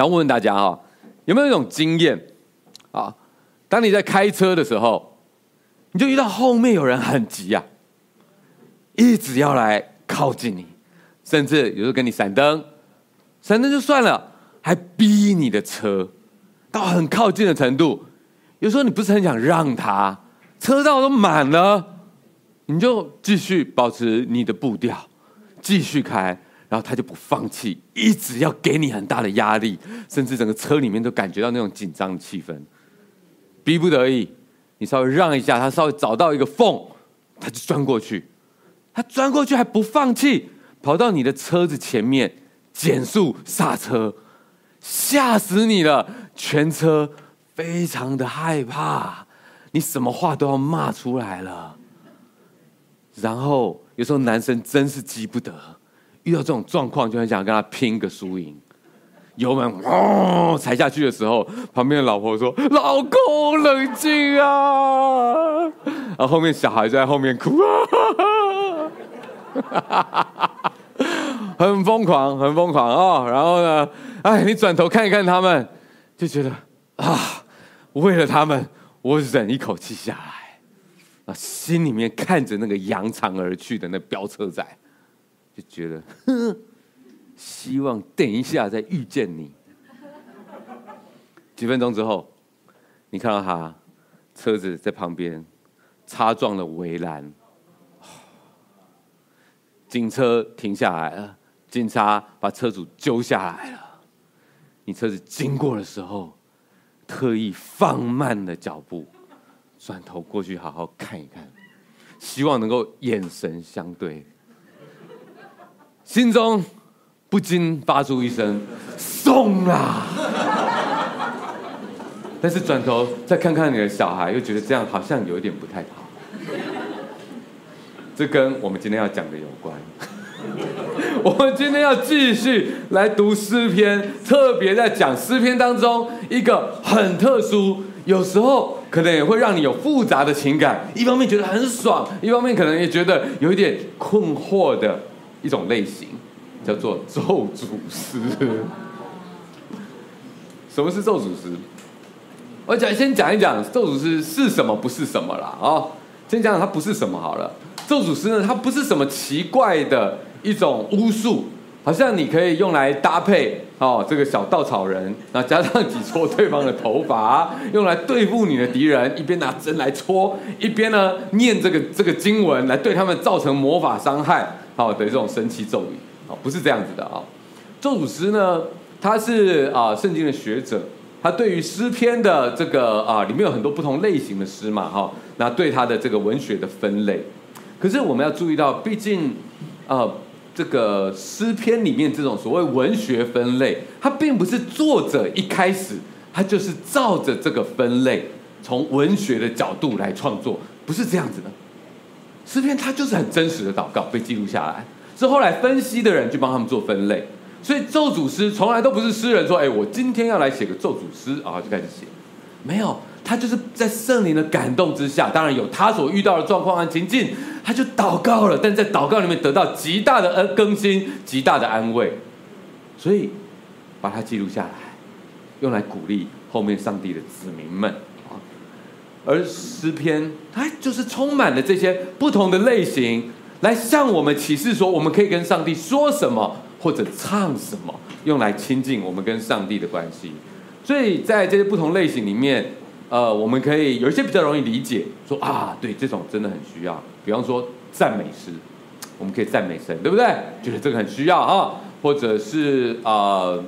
想问问大家哈，有没有一种经验啊？当你在开车的时候，你就遇到后面有人很急啊，一直要来靠近你，甚至有时候跟你闪灯，闪灯就算了，还逼你的车到很靠近的程度。有时候你不是很想让他，车道都满了，你就继续保持你的步调，继续开。然后他就不放弃，一直要给你很大的压力，甚至整个车里面都感觉到那种紧张的气氛。逼不得已，你稍微让一下，他稍微找到一个缝，他就钻过去。他钻过去还不放弃，跑到你的车子前面减速刹车，吓死你了！全车非常的害怕，你什么话都要骂出来了。然后有时候男生真是急不得。遇到这种状况，就很想跟他拼个输赢。油门哇踩下去的时候，旁边的老婆说：“老公，冷静啊！”然后后面小孩就在后面哭啊，很疯狂，很疯狂哦。然后呢，哎，你转头看一看他们，就觉得啊，为了他们，我忍一口气下来，啊，心里面看着那个扬长而去的那飙车仔。就觉得，希望等一下再遇见你。几分钟之后，你看到他车子在旁边擦撞了围栏，警车停下来了，警察把车主揪下来了。你车子经过的时候，特意放慢了脚步，转头过去好好看一看，希望能够眼神相对。心中不禁发出一声“送啦”，但是转头再看看你的小孩，又觉得这样好像有一点不太好。这跟我们今天要讲的有关。我们今天要继续来读诗篇，特别在讲诗篇当中一个很特殊，有时候可能也会让你有复杂的情感。一方面觉得很爽，一方面可能也觉得有一点困惑的。一种类型叫做咒诅师。什么是咒诅师？我讲先讲一讲咒诅师是什么，不是什么啦。哦，先讲讲它不是什么好了。咒诅师呢，它不是什么奇怪的一种巫术，好像你可以用来搭配哦，这个小稻草人，然后加上几撮对方的头发，用来对付你的敌人，一边拿针来戳，一边呢念这个这个经文来对他们造成魔法伤害。好的这种神奇咒语，啊，不是这样子的啊。咒诅诗呢，他是啊圣经的学者，他对于诗篇的这个啊里面有很多不同类型的诗嘛，哈，那对他的这个文学的分类。可是我们要注意到，毕竟啊这个诗篇里面这种所谓文学分类，它并不是作者一开始他就是照着这个分类从文学的角度来创作，不是这样子的。诗篇它就是很真实的祷告被记录下来，是后来分析的人去帮他们做分类，所以咒诅诗从来都不是诗人说，哎，我今天要来写个咒诅诗啊，就开始写，没有，他就是在圣灵的感动之下，当然有他所遇到的状况和情境，他就祷告了，但在祷告里面得到极大的恩更新，极大的安慰，所以把它记录下来，用来鼓励后面上帝的子民们。而诗篇，它就是充满了这些不同的类型，来向我们启示说，我们可以跟上帝说什么，或者唱什么，用来亲近我们跟上帝的关系。所以在这些不同类型里面，呃，我们可以有一些比较容易理解，说啊，对，这种真的很需要。比方说赞美诗，我们可以赞美神，对不对？觉得这个很需要啊，或者是呃，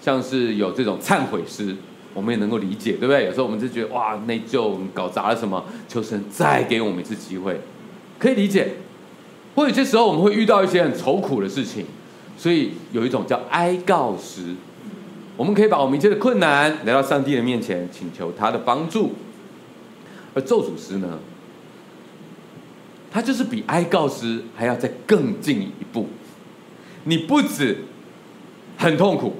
像是有这种忏悔诗。我们也能够理解，对不对？有时候我们就觉得哇，内疚，搞砸了什么，求神再给我们一次机会，可以理解。或有些时候我们会遇到一些很愁苦的事情，所以有一种叫哀告诗，我们可以把我们一切的困难来到上帝的面前，请求他的帮助。而咒诅诗呢，它就是比哀告诗还要再更进一步。你不止很痛苦，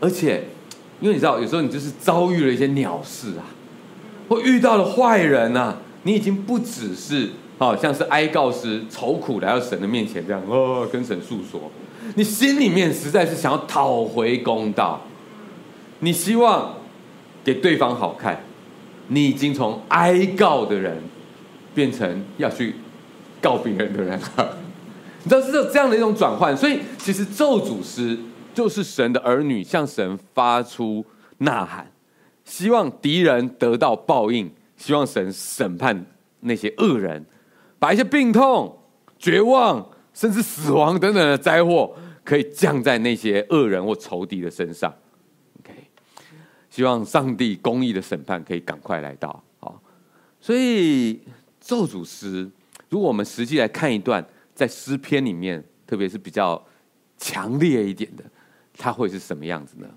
而且。因为你知道，有时候你就是遭遇了一些鸟事啊，或遇到了坏人、啊，你已经不只是好像是哀告诗愁苦来到神的面前这样哦，跟神诉说，你心里面实在是想要讨回公道，你希望给对方好看，你已经从哀告的人变成要去告别人的人了。你知道是这样的一种转换，所以其实咒诅师就是神的儿女向神发出呐喊，希望敌人得到报应，希望神审判那些恶人，把一些病痛、绝望，甚至死亡等等的灾祸，可以降在那些恶人或仇敌的身上。OK，希望上帝公义的审判可以赶快来到。好，所以咒诅师，如果我们实际来看一段。在诗篇里面，特别是比较强烈一点的，它会是什么样子呢？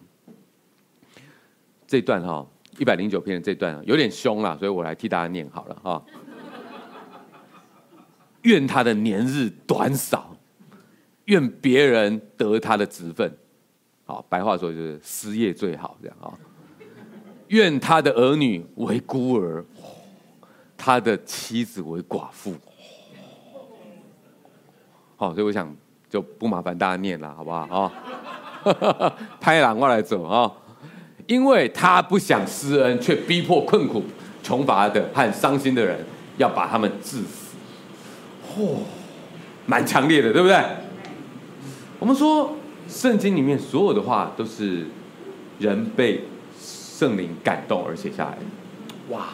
这段哈，一百零九篇的这段有点凶啦，所以我来替大家念好了哈。愿他的年日短少，愿别人得他的职分。好，白话说就是失业最好这样啊。愿他的儿女为孤儿，他的妻子为寡妇。好，所以我想就不麻烦大家念了，好不好？啊，拍狼过来走啊！因为他不想施恩，却逼迫困苦、穷乏的和伤心的人，要把他们治死。嚯，蛮强烈的，对不对？我们说圣经里面所有的话都是人被圣灵感动而写下来的。哇，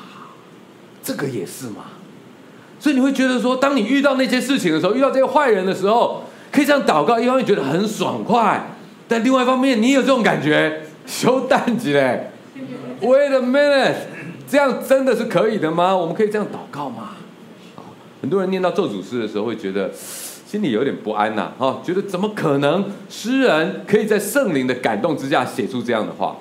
这个也是嘛？所以你会觉得说，当你遇到那些事情的时候，遇到这些坏人的时候，可以这样祷告，一方面觉得很爽快，但另外一方面，你有这种感觉，修蛋子嘞，Wait a minute，这样真的是可以的吗？我们可以这样祷告吗？很多人念到咒诅诗的时候，会觉得心里有点不安呐，哈，觉得怎么可能诗人可以在圣灵的感动之下写出这样的话？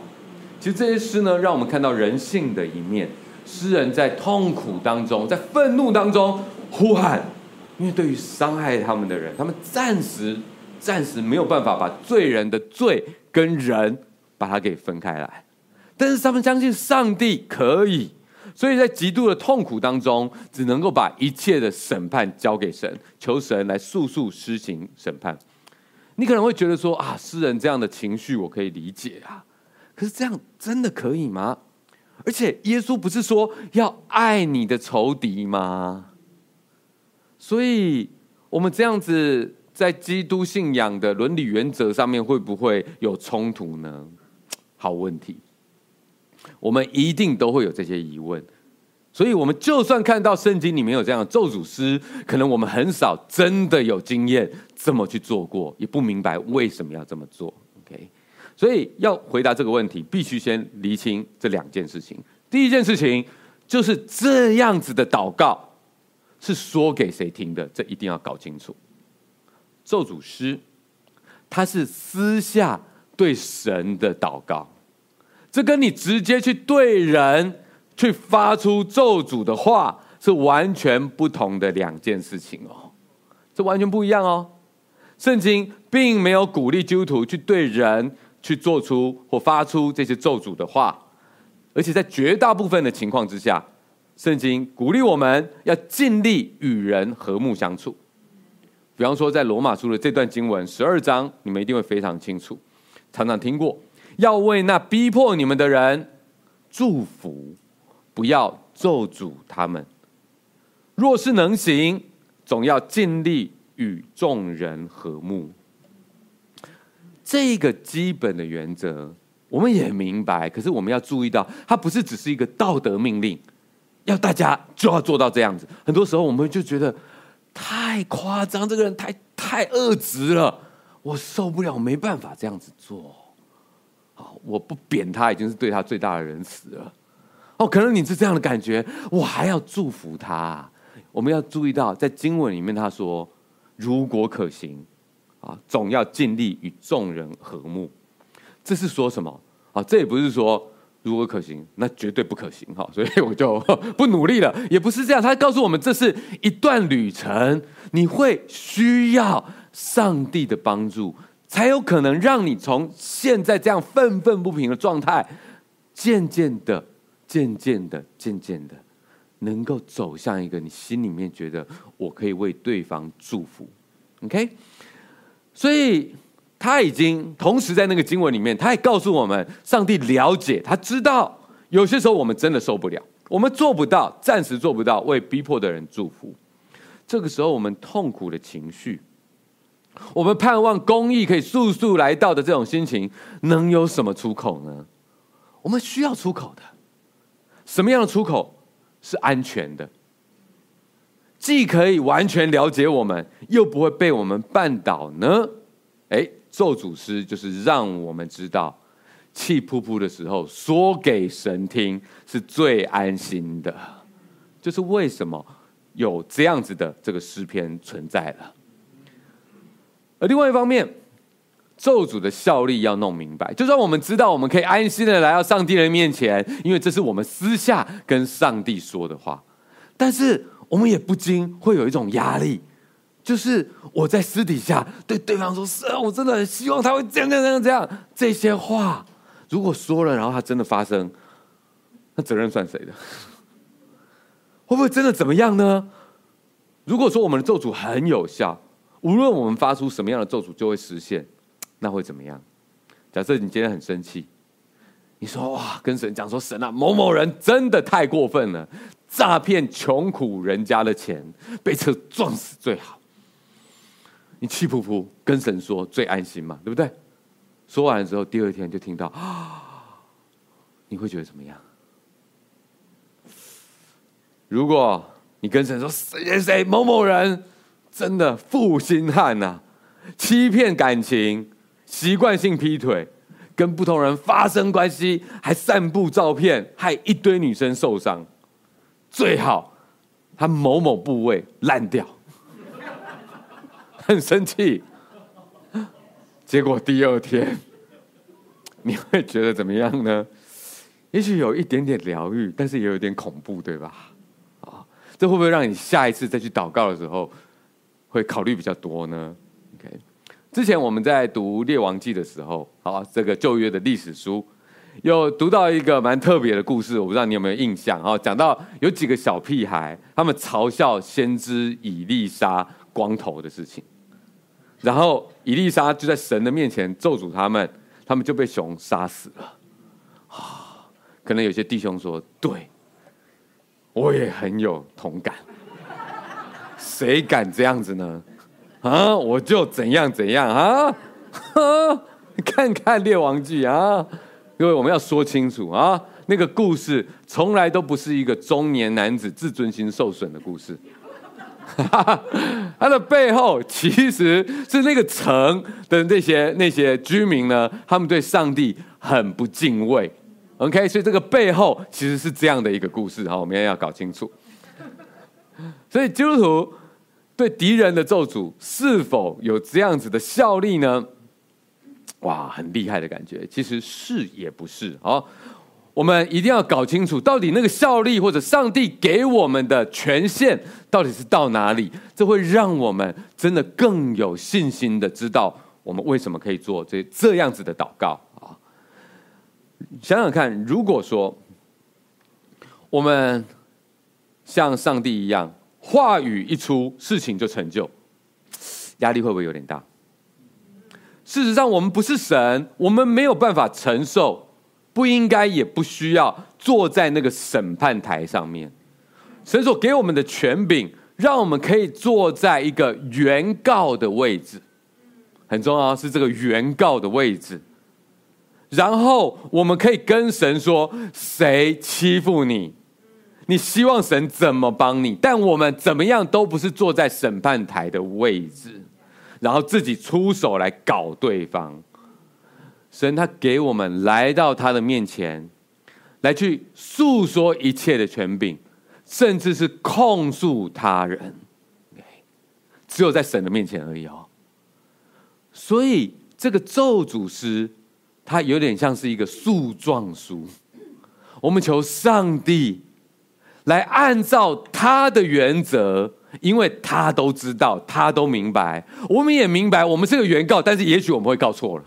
其实这些诗呢，让我们看到人性的一面。诗人在痛苦当中，在愤怒当中呼喊，因为对于伤害他们的人，他们暂时、暂时没有办法把罪人的罪跟人把它给分开来，但是他们相信上帝可以，所以在极度的痛苦当中，只能够把一切的审判交给神，求神来速速施行审判。你可能会觉得说啊，诗人这样的情绪我可以理解啊，可是这样真的可以吗？而且耶稣不是说要爱你的仇敌吗？所以，我们这样子在基督信仰的伦理原则上面会不会有冲突呢？好问题，我们一定都会有这些疑问。所以，我们就算看到圣经里面有这样的咒诅诗，可能我们很少真的有经验这么去做过，也不明白为什么要这么做。OK。所以要回答这个问题，必须先厘清这两件事情。第一件事情就是这样子的祷告是说给谁听的？这一定要搞清楚。咒诅诗，他是私下对神的祷告，这跟你直接去对人去发出咒诅的话是完全不同的两件事情哦，这完全不一样哦。圣经并没有鼓励基督徒去对人。去做出或发出这些咒诅的话，而且在绝大部分的情况之下，圣经鼓励我们要尽力与人和睦相处。比方说，在罗马书的这段经文十二章，你们一定会非常清楚，常常听过，要为那逼迫你们的人祝福，不要咒诅他们。若是能行，总要尽力与众人和睦。这个基本的原则我们也明白，可是我们要注意到，它不是只是一个道德命令，要大家就要做到这样子。很多时候我们就觉得太夸张，这个人太太恶质了，我受不了，没办法这样子做。好，我不贬他已经是对他最大的仁慈了。哦，可能你是这样的感觉，我还要祝福他。我们要注意到，在经文里面他说，如果可行。啊，总要尽力与众人和睦，这是说什么？啊，这也不是说如果可行，那绝对不可行哈，所以我就 不努力了，也不是这样。他告诉我们，这是一段旅程，你会需要上帝的帮助，才有可能让你从现在这样愤愤不平的状态，渐渐的、渐渐的、渐渐的，能够走向一个你心里面觉得我可以为对方祝福。OK。所以他已经同时在那个经文里面，他也告诉我们，上帝了解，他知道有些时候我们真的受不了，我们做不到，暂时做不到为逼迫的人祝福。这个时候，我们痛苦的情绪，我们盼望公义可以速速来到的这种心情，能有什么出口呢？我们需要出口的，什么样的出口是安全的？既可以完全了解我们，又不会被我们绊倒呢？哎，咒诅师就是让我们知道，气噗噗的时候说给神听是最安心的。就是为什么？有这样子的这个诗篇存在了，而另外一方面，咒诅的效力要弄明白，就让我们知道我们可以安心的来到上帝的面前，因为这是我们私下跟上帝说的话。但是我们也不禁会有一种压力，就是我在私底下对对方说：“是啊，我真的很希望他会这样这样这样这样。”这些话如果说了，然后他真的发生，那责任算谁的？会不会真的怎么样呢？如果说我们的咒诅很有效，无论我们发出什么样的咒诅就会实现，那会怎么样？假设你今天很生气，你说哇，跟神讲说神啊，某某人真的太过分了，诈骗穷苦人家的钱，被车撞死最好。你气噗噗跟神说最安心嘛，对不对？说完了之后，第二天就听到啊，你会觉得怎么样？如果你跟神说谁谁谁某某人真的负心汉呐，欺骗感情，习惯性劈腿，跟不同人发生关系，还散布照片，害一堆女生受伤，最好他某某部位烂掉，很生气。结果第二天，你会觉得怎么样呢？也许有一点点疗愈，但是也有点恐怖，对吧？啊这会不会让你下一次再去祷告的时候，会考虑比较多呢？OK，之前我们在读《列王记》的时候，好，这个旧约的历史书，有读到一个蛮特别的故事，我不知道你有没有印象啊？讲到有几个小屁孩，他们嘲笑先知以利沙光头的事情，然后以利沙就在神的面前咒诅他们，他们就被熊杀死了。啊，可能有些弟兄说，对。我也很有同感，谁敢这样子呢？啊，我就怎样怎样啊！看看《列王记》啊，各位我们要说清楚啊，那个故事从来都不是一个中年男子自尊心受损的故事，他的背后其实是那个城的那些那些居民呢，他们对上帝很不敬畏。OK，所以这个背后其实是这样的一个故事哈，我们也要搞清楚。所以基督徒对敌人的咒诅是否有这样子的效力呢？哇，很厉害的感觉。其实是也不是啊。我们一定要搞清楚，到底那个效力或者上帝给我们的权限到底是到哪里？这会让我们真的更有信心的知道我们为什么可以做这这样子的祷告啊。想想看，如果说我们像上帝一样，话语一出，事情就成就，压力会不会有点大？事实上，我们不是神，我们没有办法承受，不应该也不需要坐在那个审判台上面。神所给我们的权柄，让我们可以坐在一个原告的位置，很重要，是这个原告的位置。然后我们可以跟神说：“谁欺负你？你希望神怎么帮你？但我们怎么样都不是坐在审判台的位置，然后自己出手来搞对方。神他给我们来到他的面前，来去诉说一切的权柄，甚至是控诉他人。只有在神的面前而已哦。所以这个咒诅师。它有点像是一个诉状书，我们求上帝来按照他的原则，因为他都知道，他都明白，我们也明白，我们是个原告，但是也许我们会告错了，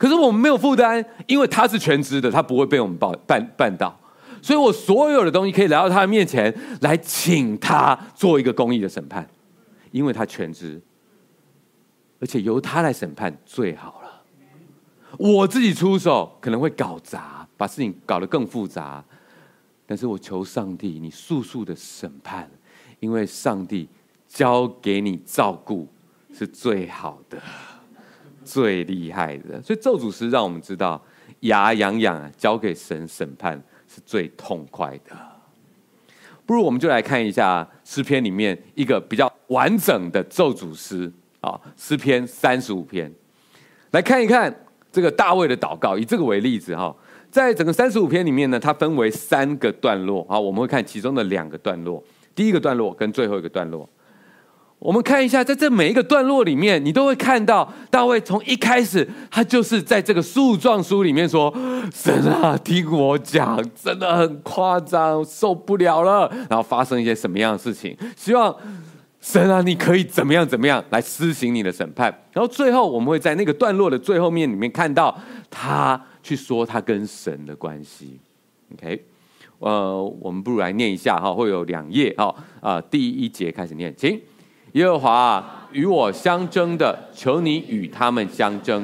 可是我们没有负担，因为他是全职的，他不会被我们绊绊绊倒，所以我所有的东西可以来到他的面前，来请他做一个公益的审判，因为他全职。而且由他来审判最好了。我自己出手可能会搞砸，把事情搞得更复杂。但是我求上帝，你速速的审判，因为上帝交给你照顾是最好的、最厉害的。所以咒诅诗让我们知道，牙痒痒啊，交给神审判是最痛快的。不如我们就来看一下诗篇里面一个比较完整的咒诅诗啊，诗篇三十五篇，来看一看这个大卫的祷告。以这个为例子哈。在整个三十五篇里面呢，它分为三个段落。啊，我们会看其中的两个段落，第一个段落跟最后一个段落。我们看一下，在这每一个段落里面，你都会看到大卫从一开始，他就是在这个诉状书里面说：“神啊，听我讲，真的很夸张，受不了了。”然后发生一些什么样的事情？希望神啊，你可以怎么样怎么样来施行你的审判。然后最后，我们会在那个段落的最后面里面看到他。去说他跟神的关系，OK，呃，我们不如来念一下哈，会有两页哈，啊，第一节开始念，请耶和华与我相争的，求你与他们相争；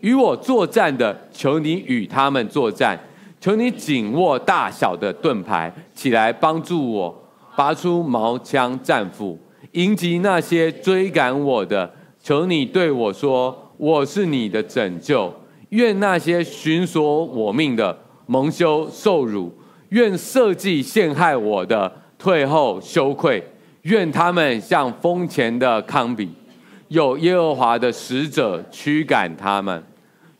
与我作战的，求你与他们作战。求你紧握大小的盾牌，起来帮助我，拔出矛枪战斧，迎击那些追赶我的。求你对我说，我是你的拯救。愿那些寻索我命的蒙羞受辱，愿设计陷害我的退后羞愧，愿他们像风前的糠秕，有耶和华的使者驱赶他们。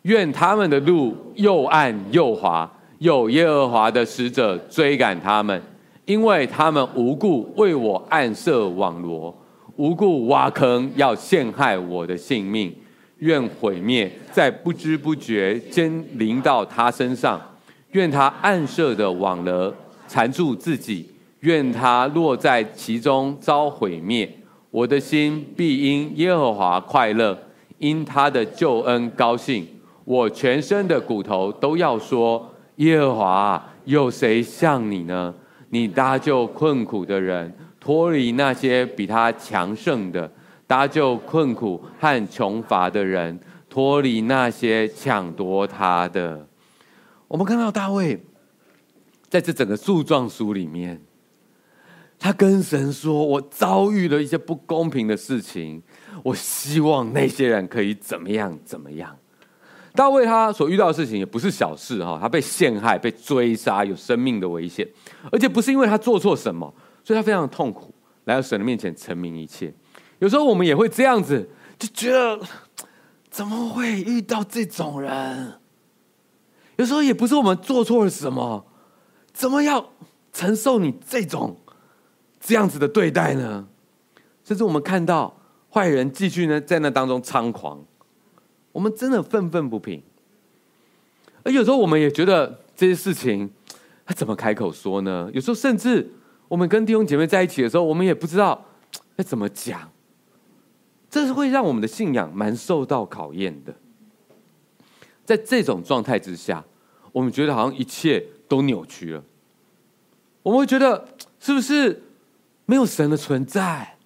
愿他们的路又暗又滑，有耶和华的使者追赶他们，因为他们无故为我暗设网罗，无故挖坑要陷害我的性命。愿毁灭在不知不觉间临到他身上，愿他暗设的网罗缠住自己，愿他落在其中遭毁灭。我的心必因耶和华快乐，因他的救恩高兴。我全身的骨头都要说：耶和华，有谁像你呢？你搭救困苦的人，脱离那些比他强盛的。搭救困苦和穷乏的人，脱离那些抢夺他的。我们看到大卫在这整个诉状书里面，他跟神说：“我遭遇了一些不公平的事情，我希望那些人可以怎么样怎么样。”大卫他所遇到的事情也不是小事哈，他被陷害、被追杀，有生命的危险，而且不是因为他做错什么，所以他非常痛苦，来到神的面前陈明一切。有时候我们也会这样子，就觉得怎么会遇到这种人？有时候也不是我们做错了什么，怎么要承受你这种这样子的对待呢？甚至我们看到坏人继续呢在那当中猖狂，我们真的愤愤不平。而有时候我们也觉得这些事情他怎么开口说呢？有时候甚至我们跟弟兄姐妹在一起的时候，我们也不知道要怎么讲。这是会让我们的信仰蛮受到考验的。在这种状态之下，我们觉得好像一切都扭曲了。我们会觉得，是不是没有神的存在？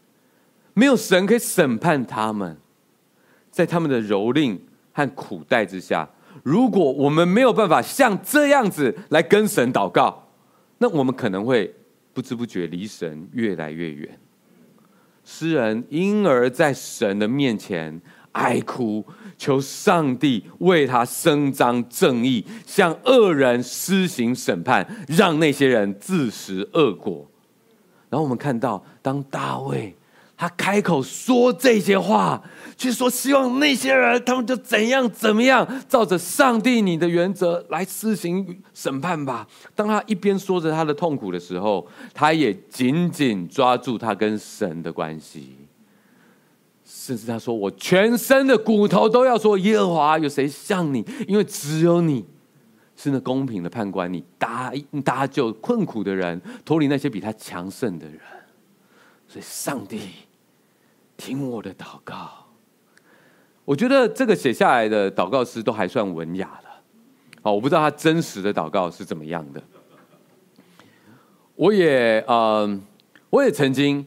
没有神可以审判他们，在他们的蹂躏和苦待之下，如果我们没有办法像这样子来跟神祷告，那我们可能会不知不觉离神越来越远。诗人因而在神的面前哀哭，求上帝为他伸张正义，向恶人施行审判，让那些人自食恶果。然后我们看到，当大卫。他开口说这些话，去说希望那些人他们就怎样怎么样，照着上帝你的原则来施行审判吧。当他一边说着他的痛苦的时候，他也紧紧抓住他跟神的关系，甚至他说：“我全身的骨头都要说耶和华，有谁像你？因为只有你是那公平的判官，你搭搭救困苦的人，脱离那些比他强盛的人。所以，上帝。”听我的祷告，我觉得这个写下来的祷告诗都还算文雅的。好，我不知道他真实的祷告是怎么样的。我也嗯、我也曾经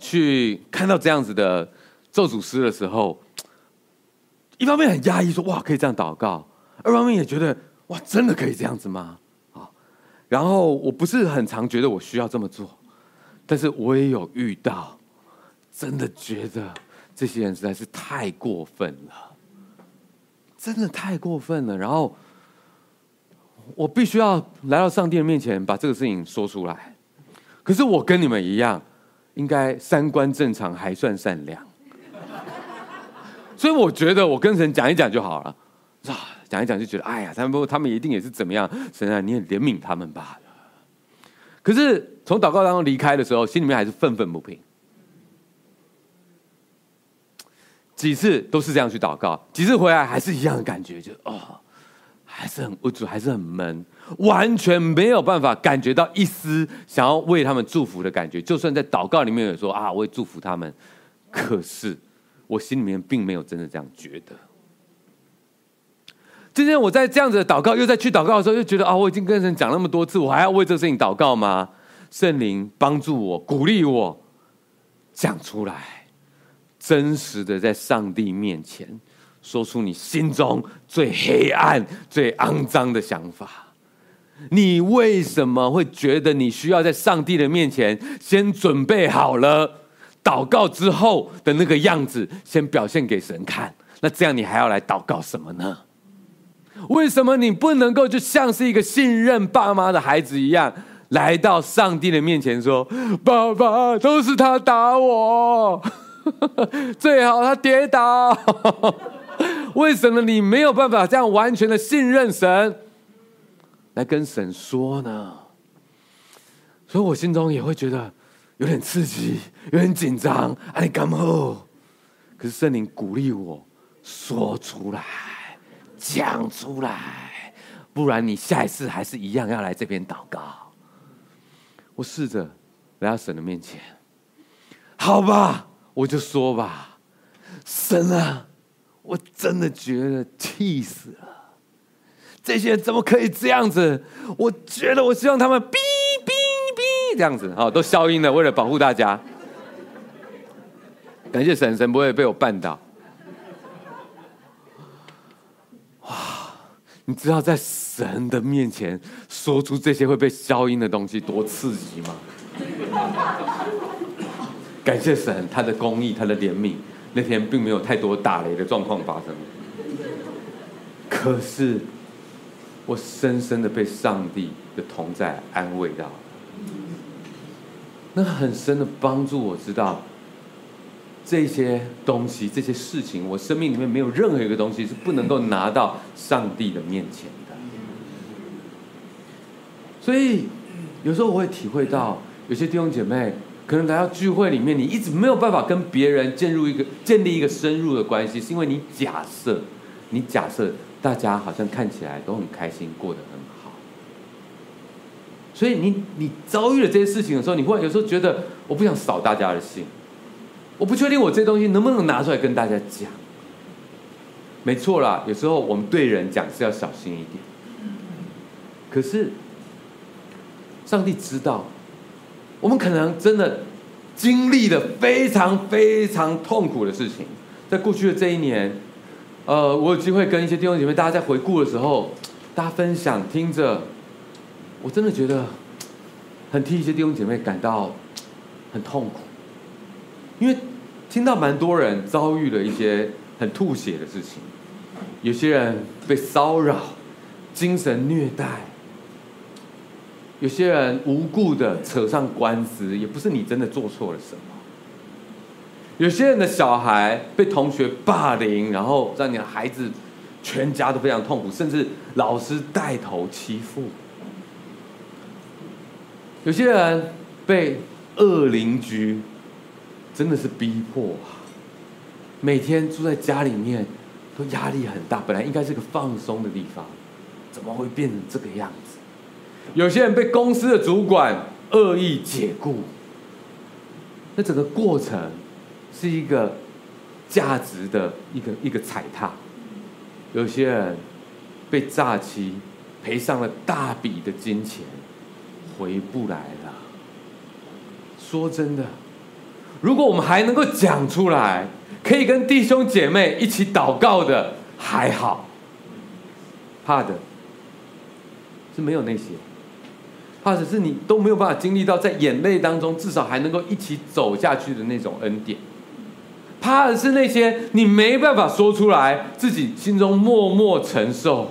去看到这样子的咒诅诗的时候，一方面很压抑，说哇可以这样祷告；二方面也觉得哇真的可以这样子吗？啊，然后我不是很常觉得我需要这么做，但是我也有遇到，真的觉得这些人实在是太过分了，真的太过分了。然后我必须要来到上帝的面前，把这个事情说出来。可是我跟你们一样，应该三观正常，还算善良。所以我觉得我跟神讲一讲就好了，是吧，讲一讲就觉得，哎呀，他们不，他们一定也是怎么样？神啊，你也怜悯他们吧。可是从祷告当中离开的时候，心里面还是愤愤不平。几次都是这样去祷告，几次回来还是一样的感觉，就哦，还是很无助，还是很闷，完全没有办法感觉到一丝想要为他们祝福的感觉。就算在祷告里面有说啊，我会祝福他们，可是。我心里面并没有真的这样觉得。今天我在这样子的祷告，又在去祷告的时候，又觉得啊，我已经跟神讲那么多次，我还要为这个事情祷告吗？圣灵帮助我，鼓励我讲出来，真实的在上帝面前说出你心中最黑暗、最肮脏的想法。你为什么会觉得你需要在上帝的面前先准备好了？祷告之后的那个样子，先表现给神看。那这样你还要来祷告什么呢？为什么你不能够就像是一个信任爸妈的孩子一样，来到上帝的面前说：“爸爸，都是他打我，最好他跌倒。”为什么你没有办法这样完全的信任神，来跟神说呢？所以我心中也会觉得。有点刺激，有点紧张，哎，干嘛？可是圣灵鼓励我说出来，讲出来，不然你下一次还是一样要来这边祷告。我试着来到神的面前，好吧，我就说吧，神啊，我真的觉得气死了，这些人怎么可以这样子？我觉得我希望他们逼。这样子好，都消音了，为了保护大家。感谢神，神不会被我绊倒。你知道在神的面前说出这些会被消音的东西多刺激吗？感谢神，他的公义，他的怜悯，那天并没有太多打雷的状况发生。可是，我深深的被上帝的同在安慰到。那很深的帮助，我知道这些东西、这些事情，我生命里面没有任何一个东西是不能够拿到上帝的面前的。所以有时候我会体会到，有些弟兄姐妹可能来到聚会里面，你一直没有办法跟别人建入一个建立一个深入的关系，是因为你假设，你假设大家好像看起来都很开心，过得很好。所以你你遭遇了这些事情的时候，你会有时候觉得我不想扫大家的兴，我不确定我这东西能不能拿出来跟大家讲。没错啦，有时候我们对人讲是要小心一点。可是上帝知道，我们可能真的经历了非常非常痛苦的事情。在过去的这一年，呃，我有机会跟一些弟兄姐妹，大家在回顾的时候，大家分享听着。我真的觉得很替一些弟兄姐妹感到很痛苦，因为听到蛮多人遭遇了一些很吐血的事情，有些人被骚扰、精神虐待，有些人无故的扯上官司，也不是你真的做错了什么，有些人的小孩被同学霸凌，然后让你的孩子全家都非常痛苦，甚至老师带头欺负。有些人被恶邻居真的是逼迫啊，每天住在家里面都压力很大。本来应该是个放松的地方，怎么会变成这个样子？有些人被公司的主管恶意解雇，那整个过程是一个价值的一个一个踩踏。有些人被诈欺，赔上了大笔的金钱。回不来了。说真的，如果我们还能够讲出来，可以跟弟兄姐妹一起祷告的，还好。怕的是没有那些，怕的是你都没有办法经历到在眼泪当中，至少还能够一起走下去的那种恩典。怕的是那些你没办法说出来，自己心中默默承受，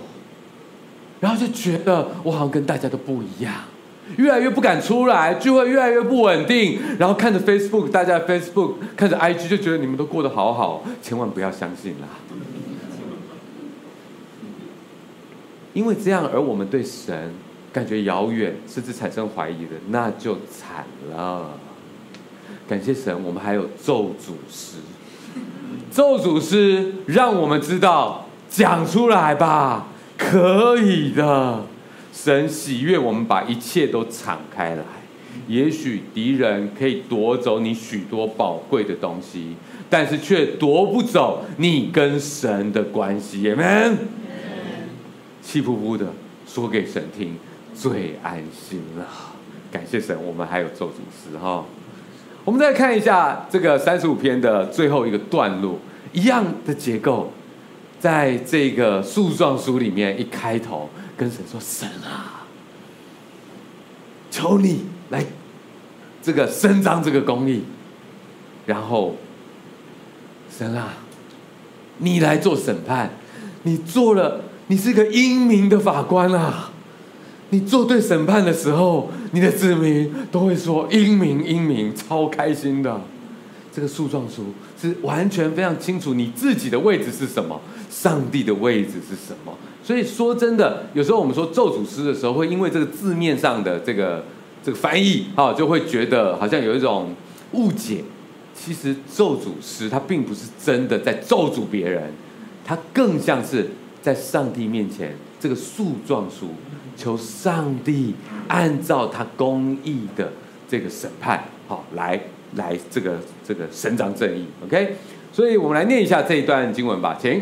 然后就觉得我好像跟大家都不一样。越来越不敢出来，聚会越来越不稳定，然后看着 Facebook，大家 Facebook 看着 IG，就觉得你们都过得好好，千万不要相信啦。因为这样，而我们对神感觉遥远，甚至产生怀疑的，那就惨了。感谢神，我们还有咒诅师，咒诅师让我们知道，讲出来吧，可以的。神喜悦我们把一切都敞开来，也许敌人可以夺走你许多宝贵的东西，但是却夺不走你跟神的关系。Amen。气呼呼的说给神听，最安心了。感谢神，我们还有咒诅师哈。我们再看一下这个三十五篇的最后一个段落，一样的结构，在这个诉状书里面一开头。跟神说：“神啊，求你来这个伸张这个公义，然后神啊，你来做审判，你做了，你是个英明的法官啊！你做对审判的时候，你的子民都会说英明英明，超开心的。这个诉状书是完全非常清楚你自己的位置是什么，上帝的位置是什么。”所以说真的，有时候我们说咒诅师的时候，会因为这个字面上的这个这个翻译，啊，就会觉得好像有一种误解。其实咒诅师他并不是真的在咒诅别人，他更像是在上帝面前这个诉状书，求上帝按照他公义的这个审判，好来来这个这个伸张正义。OK，所以我们来念一下这一段经文吧，请。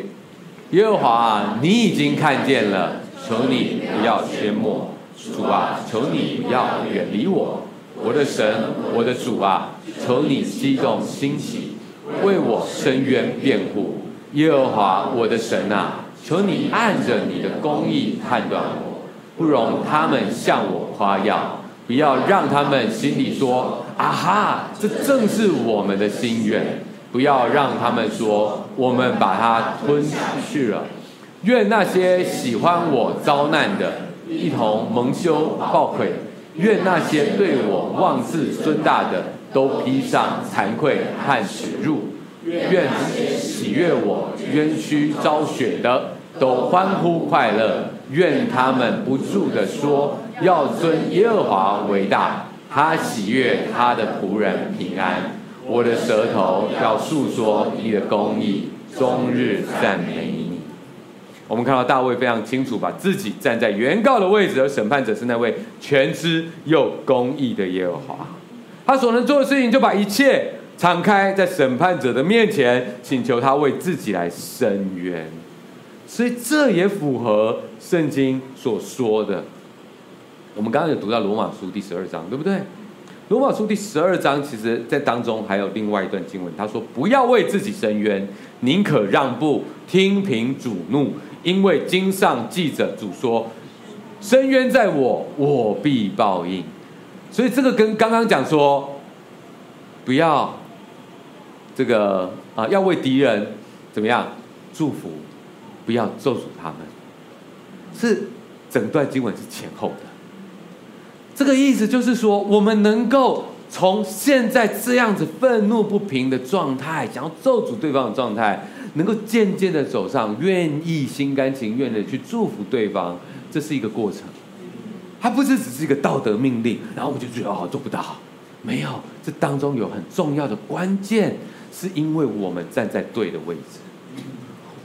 耶和华，你已经看见了，求你不要缄默。主啊，求你不要远离我。我的神，我的主啊，求你激动兴起，为我伸冤辩护。耶和华，我的神啊，求你按着你的公义判断我，不容他们向我夸耀，不要让他们心里说：啊哈，这正是我们的心愿。不要让他们说我们把他吞下去了。愿那些喜欢我遭难的，一同蒙羞抱愧；愿那些对我妄自尊大的，都披上惭愧和耻辱。愿喜悦我冤屈遭雪的，都欢呼快乐。愿他们不住的说：要尊耶和华为大，他喜悦他的仆人平安。我的舌头要述说你的公义，终日赞美你。我们看到大卫非常清楚，把自己站在原告的位置，而审判者是那位全知又公义的耶和华。他所能做的事情，就把一切敞开在审判者的面前，请求他为自己来伸冤。所以这也符合圣经所说的。我们刚刚有读到罗马书第十二章，对不对？罗马书第十二章，其实在当中还有另外一段经文，他说：“不要为自己伸冤，宁可让步，听凭主怒，因为经上记着主说：‘伸冤在我，我必报应。’所以这个跟刚刚讲说，不要这个啊，要为敌人怎么样祝福，不要咒诅他们，是整段经文是前后的。”这个意思就是说，我们能够从现在这样子愤怒不平的状态，想要咒诅对方的状态，能够渐渐的走上愿意心甘情愿的去祝福对方，这是一个过程。它不是只是一个道德命令，然后我们就觉得哦做不到，没有，这当中有很重要的关键，是因为我们站在对的位置，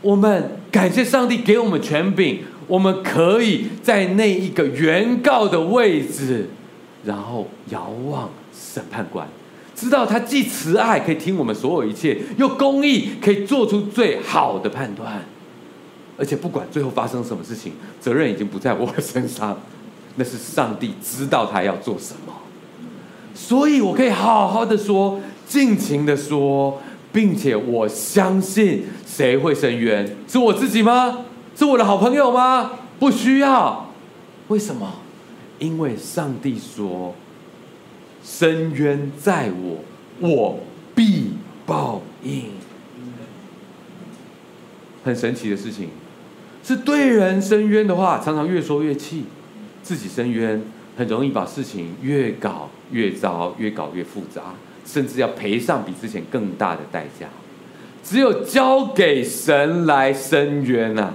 我们感谢上帝给我们权柄。我们可以在那一个原告的位置，然后遥望审判官，知道他既慈爱可以听我们所有一切，又公义可以做出最好的判断，而且不管最后发生什么事情，责任已经不在我身上，那是上帝知道他要做什么，所以我可以好好的说，尽情的说，并且我相信谁会伸冤？是我自己吗？是我的好朋友吗？不需要。为什么？因为上帝说：“伸冤在我，我必报应。”很神奇的事情，是对人伸冤的话，常常越说越气；自己伸冤，很容易把事情越搞越糟，越搞越复杂，甚至要赔上比之前更大的代价。只有交给神来伸冤啊，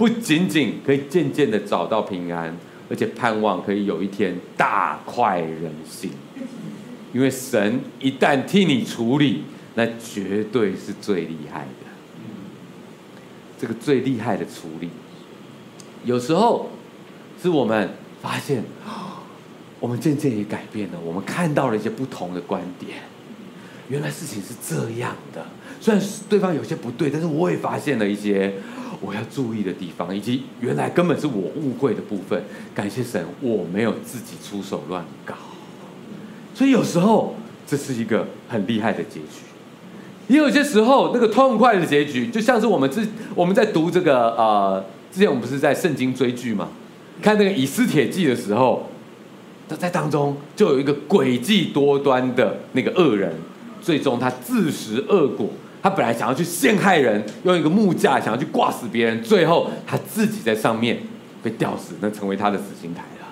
不仅仅可以渐渐的找到平安。而且盼望可以有一天大快人心，因为神一旦替你处理，那绝对是最厉害的。这个最厉害的处理，有时候是我们发现，我们渐渐也改变了，我们看到了一些不同的观点。原来事情是这样的，虽然对方有些不对，但是我也发现了一些。我要注意的地方，以及原来根本是我误会的部分，感谢神，我没有自己出手乱搞。所以有时候这是一个很厉害的结局，也有些时候那个痛快的结局，就像是我们之我们在读这个呃，之前我们不是在圣经追剧嘛，看那个以斯帖记的时候，他在当中就有一个诡计多端的那个恶人，最终他自食恶果。他本来想要去陷害人，用一个木架想要去挂死别人，最后他自己在上面被吊死，那成为他的死刑台了。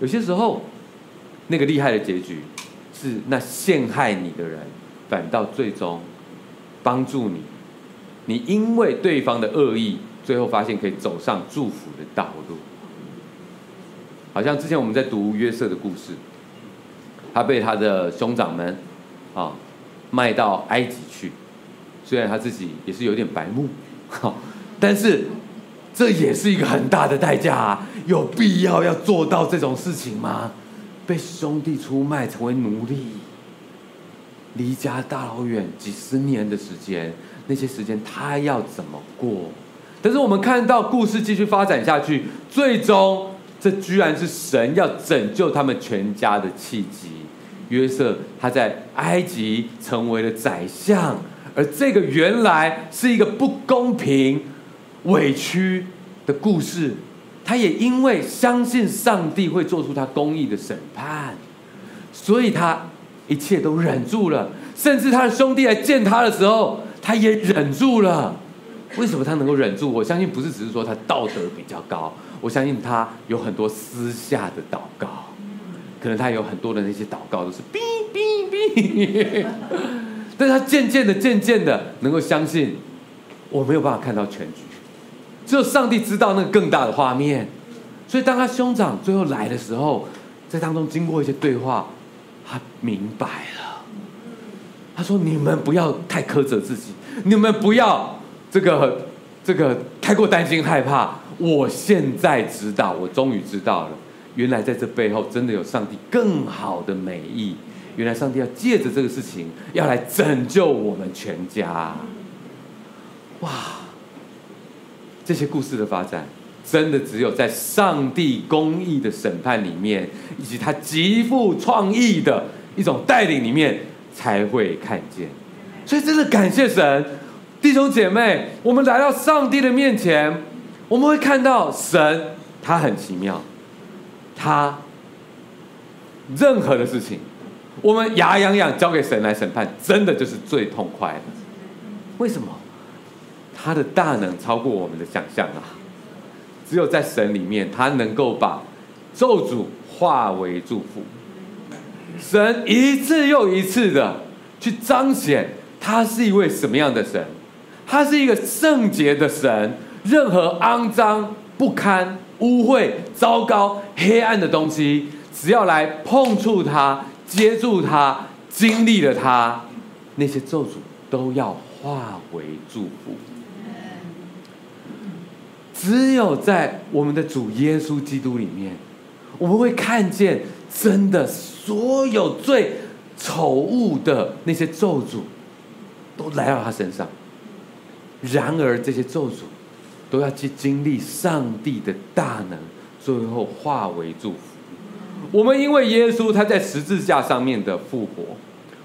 有些时候，那个厉害的结局是那陷害你的人，反倒最终帮助你，你因为对方的恶意，最后发现可以走上祝福的道路。好像之前我们在读约瑟的故事，他被他的兄长们啊。卖到埃及去，虽然他自己也是有点白目，哈但是这也是一个很大的代价啊！有必要要做到这种事情吗？被兄弟出卖成为奴隶，离家大老远几十年的时间，那些时间他要怎么过？但是我们看到故事继续发展下去，最终这居然是神要拯救他们全家的契机。约瑟他在埃及成为了宰相，而这个原来是一个不公平、委屈的故事，他也因为相信上帝会做出他公义的审判，所以他一切都忍住了，甚至他的兄弟来见他的时候，他也忍住了。为什么他能够忍住？我相信不是只是说他道德比较高，我相信他有很多私下的祷告。可能他有很多的那些祷告都是哔哔哔，但他渐渐的、渐渐的能够相信，我没有办法看到全局，只有上帝知道那个更大的画面。所以当他兄长最后来的时候，在当中经过一些对话，他明白了。他说：“你们不要太苛责自己，你们不要这个这个太过担心害怕。我现在知道，我终于知道了。”原来在这背后真的有上帝更好的美意。原来上帝要借着这个事情，要来拯救我们全家。哇！这些故事的发展，真的只有在上帝公义的审判里面，以及他极富创意的一种带领里面，才会看见。所以真的感谢神，弟兄姐妹，我们来到上帝的面前，我们会看到神，他很奇妙。他任何的事情，我们牙痒痒交给神来审判，真的就是最痛快的。为什么？他的大能超过我们的想象啊！只有在神里面，他能够把咒诅化为祝福。神一次又一次的去彰显他是一位什么样的神？他是一个圣洁的神，任何肮脏不堪。污秽、糟糕、黑暗的东西，只要来碰触它、接触它、经历了它，那些咒诅都要化为祝福。只有在我们的主耶稣基督里面，我们会看见真的所有最丑恶的那些咒诅，都来到他身上。然而，这些咒诅。都要去经历上帝的大能，最后化为祝福。我们因为耶稣他在十字架上面的复活，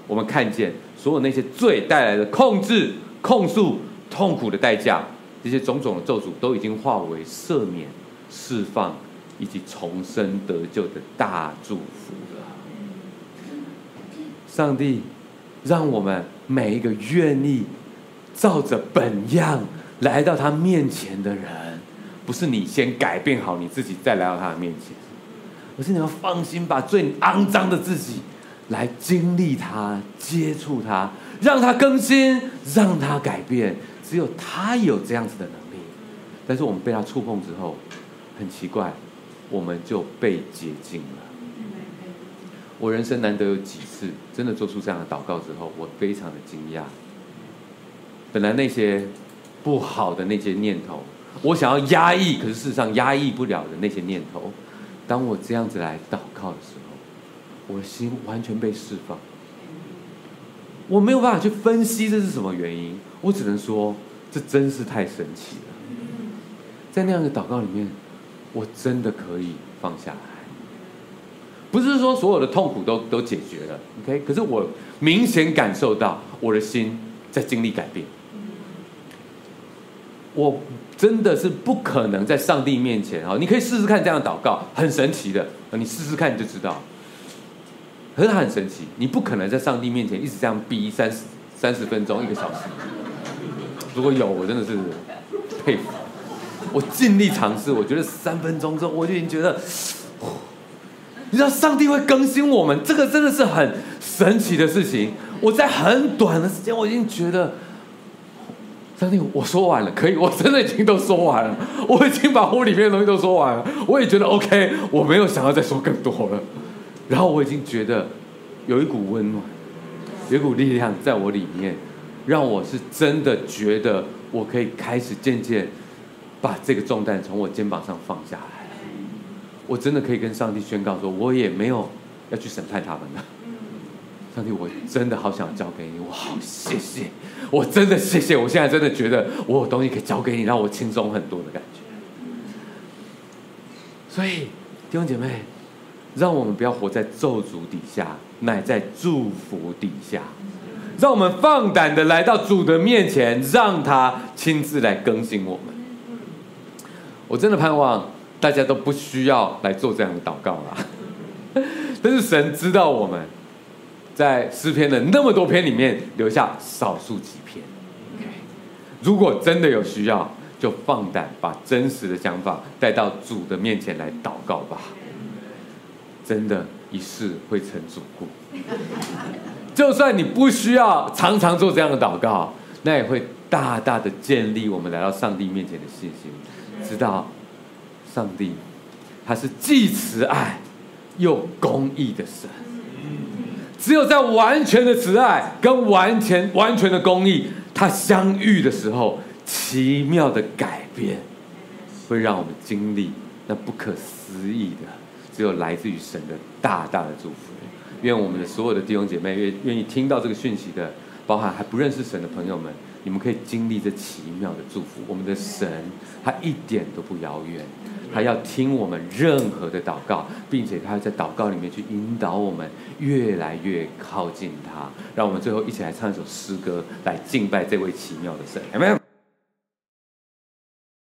我们看见所有那些罪带来的控制、控诉、痛苦的代价，这些种种的咒诅都已经化为赦免、释放以及重生得救的大祝福了。上帝让我们每一个愿意照着本样来到他面前的人，不是你先改变好你自己再来到他的面前。而是你要放心，把最肮脏的自己来经历它、接触它，让它更新，让它改变。只有他有这样子的能力。但是我们被他触碰之后，很奇怪，我们就被洁净了。我人生难得有几次真的做出这样的祷告之后，我非常的惊讶。本来那些不好的那些念头，我想要压抑，可是事实上压抑不了的那些念头。当我这样子来祷告的时候，我的心完全被释放。我没有办法去分析这是什么原因，我只能说这真是太神奇了。在那样的祷告里面，我真的可以放下来。不是说所有的痛苦都都解决了，OK？可是我明显感受到我的心在经历改变。我。真的是不可能在上帝面前啊！你可以试试看这样祷告，很神奇的。你试试看你就知道。可是它很神奇，你不可能在上帝面前一直这样逼三十三十分钟一个小时。如果有，我真的是佩服。我尽力尝试，我觉得三分钟之后我就已经觉得，你知道上帝会更新我们，这个真的是很神奇的事情。我在很短的时间，我已经觉得。上帝，我说完了，可以，我真的已经都说完了，我已经把我里面的东西都说完了，我也觉得 OK，我没有想要再说更多了。然后我已经觉得有一股温暖，有一股力量在我里面，让我是真的觉得我可以开始渐渐把这个重担从我肩膀上放下来。我真的可以跟上帝宣告说，我也没有要去审判他们了。上帝，我真的好想交给你，我好谢谢，我真的谢谢，我现在真的觉得我有东西可以交给你，让我轻松很多的感觉。所以弟兄姐妹，让我们不要活在咒诅底下，乃在祝福底下。让我们放胆的来到主的面前，让他亲自来更新我们。我真的盼望大家都不需要来做这样的祷告了，但是神知道我们。在诗篇的那么多篇里面，留下少数几篇。如果真的有需要，就放胆把真实的想法带到主的面前来祷告吧。真的，一世会成主顾。就算你不需要常常做这样的祷告，那也会大大的建立我们来到上帝面前的信心。知道上帝他是既慈爱又公义的神。只有在完全的慈爱跟完全完全的公义，它相遇的时候，奇妙的改变会让我们经历那不可思议的，只有来自于神的大大的祝福。愿我们的所有的弟兄姐妹愿愿意听到这个讯息的，包含还不认识神的朋友们，你们可以经历这奇妙的祝福。我们的神，他一点都不遥远。他要听我们任何的祷告，并且他要在祷告里面去引导我们越来越靠近他。让我们最后一起来唱一首诗歌，来敬拜这位奇妙的神，有没有？